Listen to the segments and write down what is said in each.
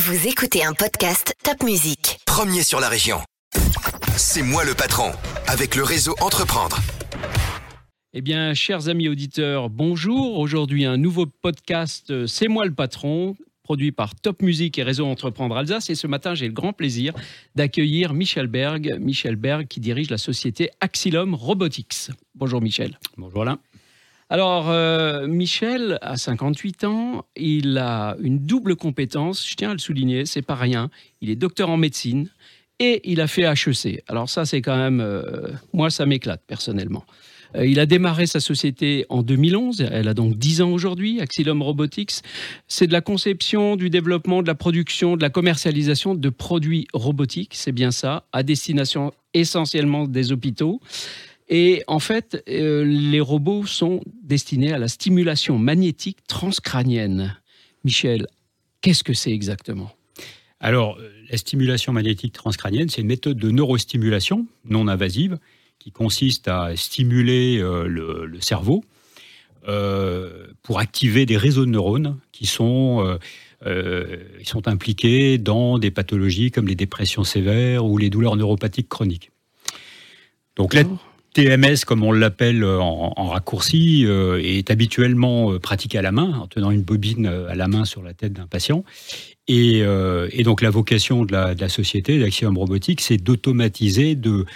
Vous écoutez un podcast Top Music. Premier sur la région. C'est moi le patron, avec le réseau Entreprendre. Eh bien, chers amis auditeurs, bonjour. Aujourd'hui, un nouveau podcast euh, C'est moi le patron, produit par Top Music et Réseau Entreprendre Alsace. Et ce matin, j'ai le grand plaisir d'accueillir Michel Berg. Michel Berg qui dirige la société Axilum Robotics. Bonjour Michel. Bonjour Alain. Alors, euh, Michel a 58 ans, il a une double compétence, je tiens à le souligner, c'est pas rien. Il est docteur en médecine et il a fait HEC. Alors ça, c'est quand même, euh, moi, ça m'éclate personnellement. Euh, il a démarré sa société en 2011, elle a donc 10 ans aujourd'hui, Axilum Robotics. C'est de la conception, du développement, de la production, de la commercialisation de produits robotiques, c'est bien ça, à destination essentiellement des hôpitaux. Et en fait, euh, les robots sont destinés à la stimulation magnétique transcrânienne. Michel, qu'est-ce que c'est exactement? Alors, euh, la stimulation magnétique transcrânienne, c'est une méthode de neurostimulation non invasive qui consiste à stimuler euh, le, cerveau pour activer des réseaux de neurones qui sont, sont impliqués dans des pathologies comme les dépressions sévères ou les douleurs neuropathiques chroniques. Donc là, TMS, comme on l'appelle euh, en, raccourci, euh, est habituellement euh, pratiqué à la main, en tenant une bobine à la main sur la tête d'un patient. Et, donc la vocation de la, société, d'Axiom Robotique, c'est d'automatiser, de,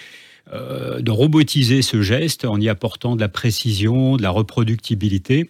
de robotiser ce geste en y apportant de la précision, de la reproductibilité,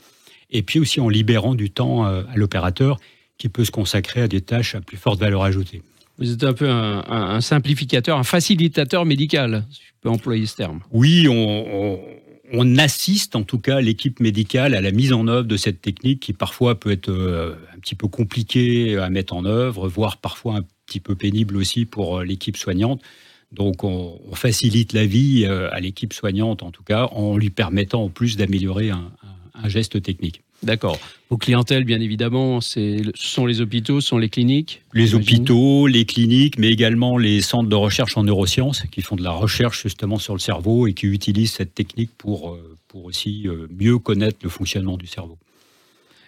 et puis aussi en libérant du temps à l'opérateur qui peut se consacrer à des tâches à plus forte valeur ajoutée. Vous êtes un peu un, simplificateur, un facilitateur médical, si je peux employer ce terme. Oui, on, assiste en tout cas l'équipe médicale à la mise en œuvre de cette technique qui parfois peut être euh, un petit peu compliquée à mettre en œuvre, voire parfois un petit peu pénible aussi pour euh, l'équipe soignante. Donc on, facilite la vie euh, à l'équipe soignante en tout cas en lui permettant en plus d'améliorer un geste technique. D'accord. Vos clientèles, bien évidemment, ce sont les hôpitaux, ce sont les cliniques Les hôpitaux, les cliniques, mais également les centres de recherche en neurosciences qui font de la recherche justement sur le cerveau et qui utilisent cette technique pour, euh, pour aussi euh, mieux connaître le fonctionnement du cerveau.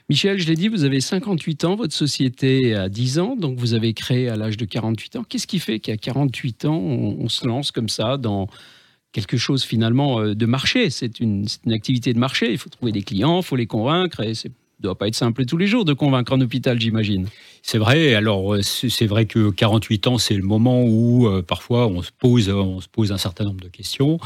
Michel, je l'ai dit, vous avez 58 ans, votre société a 10 ans, donc vous avez créé à l'âge de 48 ans. Qu'est-ce qui fait qu'à 48 ans, on se lance comme ça dans quelque chose finalement euh, de marché. C'est une, activité de marché. Il faut trouver des clients, il faut les convaincre. Et ne doit pas être simple tous les jours de convaincre un hôpital, j'imagine. C'est vrai. Alors, euh, c'est vrai que 48 ans, c'est le moment où euh, parfois on se, pose, on se pose un certain nombre de questions.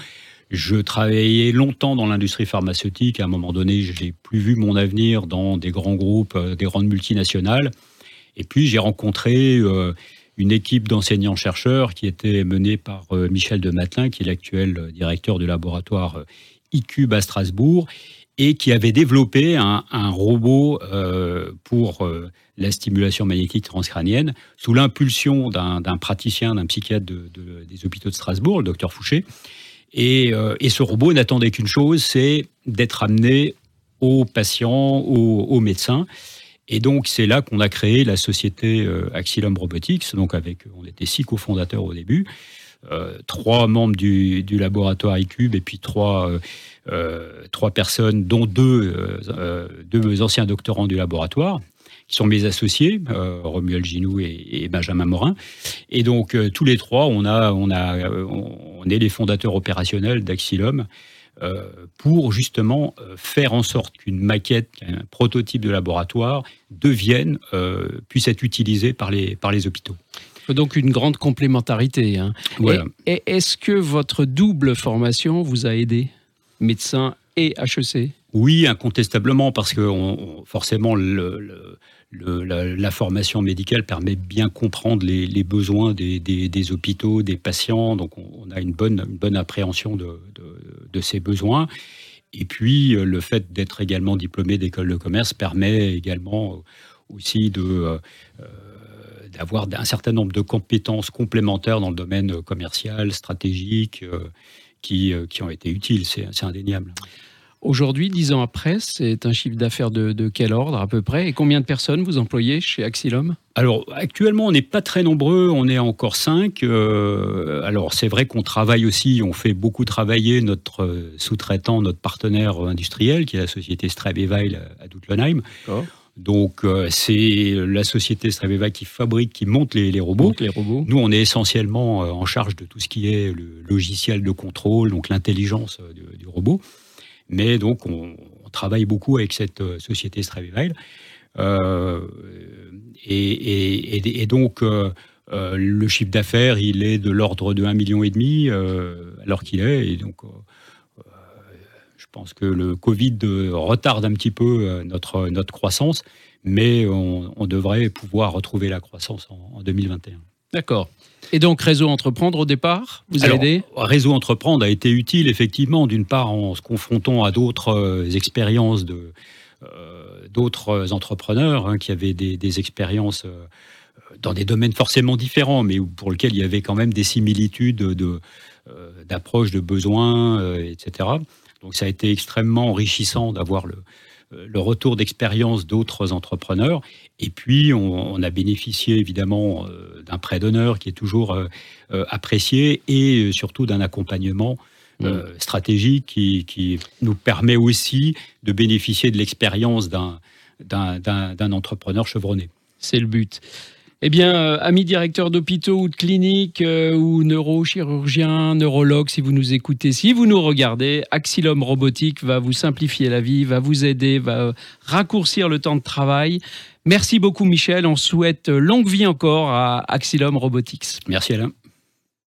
Je travaillais longtemps dans l'industrie pharmaceutique. À un moment donné, je n'ai plus vu mon avenir dans des grands groupes, des grandes multinationales. Et puis, j'ai rencontré une équipe d'enseignants-chercheurs qui était menée par euh, Michel de Matelin, qui est l'actuel euh, directeur du laboratoire ICUBE euh, à Strasbourg, et qui avait développé un, robot pour la stimulation magnétique transcrânienne sous l'impulsion d'un praticien, d'un psychiatre des hôpitaux de Strasbourg, le docteur Fouché. Et, ce robot n'attendait qu'une chose, c'est d'être amené aux patients, aux médecins. Et donc, c'est là qu'on a créé la société euh, Axilum Robotics. Donc, avec, on était six cofondateurs au début, euh, trois membres du, laboratoire iCube et puis trois, euh, trois personnes, dont deux, deux anciens doctorants du laboratoire qui sont mes associés, Romuald Ginou et, Benjamin Morin. Et donc, tous les trois, on, a, on, a, on est les fondateurs opérationnels d'Axilum. Euh, pour justement euh, faire en sorte qu'une maquette, un prototype de laboratoire devienne, euh, puisse être utilisé par les, par les hôpitaux. Donc une grande complémentarité. Hein. Et, est-ce que votre double formation vous a aidé, médecin et HEC Oui, incontestablement, parce que forcément, le la, formation médicale permet de bien comprendre les, besoins des, hôpitaux, des patients. Donc, on, a une bonne, bonne appréhension de, ces besoins. Et puis, euh, le fait d'être également diplômé d'école de commerce permet également aussi de. Euh, euh, d'avoir un certain nombre de compétences complémentaires dans le domaine commercial, stratégique, qui, qui ont été utiles, c'est indéniable. Aujourd'hui, dix ans après, c'est un chiffre d'affaires de, quel ordre à peu près? Et combien de personnes vous employez chez Axilum? Alors actuellement, on n'est pas très nombreux, on est encore cinq. Euh, alors c'est vrai qu'on travaille aussi, on fait beaucoup travailler notre sous-traitant, notre partenaire industriel, qui est la société Strabeweil à Dutlenheim. Donc, euh, c'est la société Streveva qui fabrique, qui monte les, robots. les robots. Nous, on est essentiellement euh, en charge de tout ce qui est le logiciel de contrôle, donc l'intelligence euh, du, robot. Mais donc, on, travaille beaucoup avec cette société Streveva. et, donc, le chiffre d'affaires, il est de l'ordre de 1,5 million et demi, alors qu'il est. Et donc, je pense que le Covid retarde un petit peu euh, notre, notre croissance, mais on, devrait pouvoir retrouver la croissance en, 2021. D'accord. Et donc, Réseau Entreprendre, au départ, vous a aidé? Réseau Entreprendre a été utile, effectivement, d'une part en se confrontant à d'autres euh, expériences de, euh, d'autres entrepreneurs hein, qui avaient des, expériences dans des domaines forcément différents, mais pour lesquels il y avait quand même des similitudes de, d'approche de besoins, etc. Donc ça a été extrêmement enrichissant d'avoir le, euh, le retour d'expérience d'autres entrepreneurs. Et puis, on, a bénéficié évidemment euh, d'un prêt d'honneur qui est toujours euh, apprécié et surtout d'un accompagnement mmh. stratégique qui, qui, nous permet aussi de bénéficier de l'expérience d'un entrepreneur chevronné. C'est le but. Eh bien, euh, amis directeurs d'hôpitaux ou de cliniques euh, ou neurochirurgiens, neurologues, si vous nous écoutez, si vous nous regardez, Axilum Robotique va vous simplifier la vie, va vous aider, va raccourcir le temps de travail. Merci beaucoup Michel, on souhaite longue vie encore à Axilum Robotics. Merci Alain.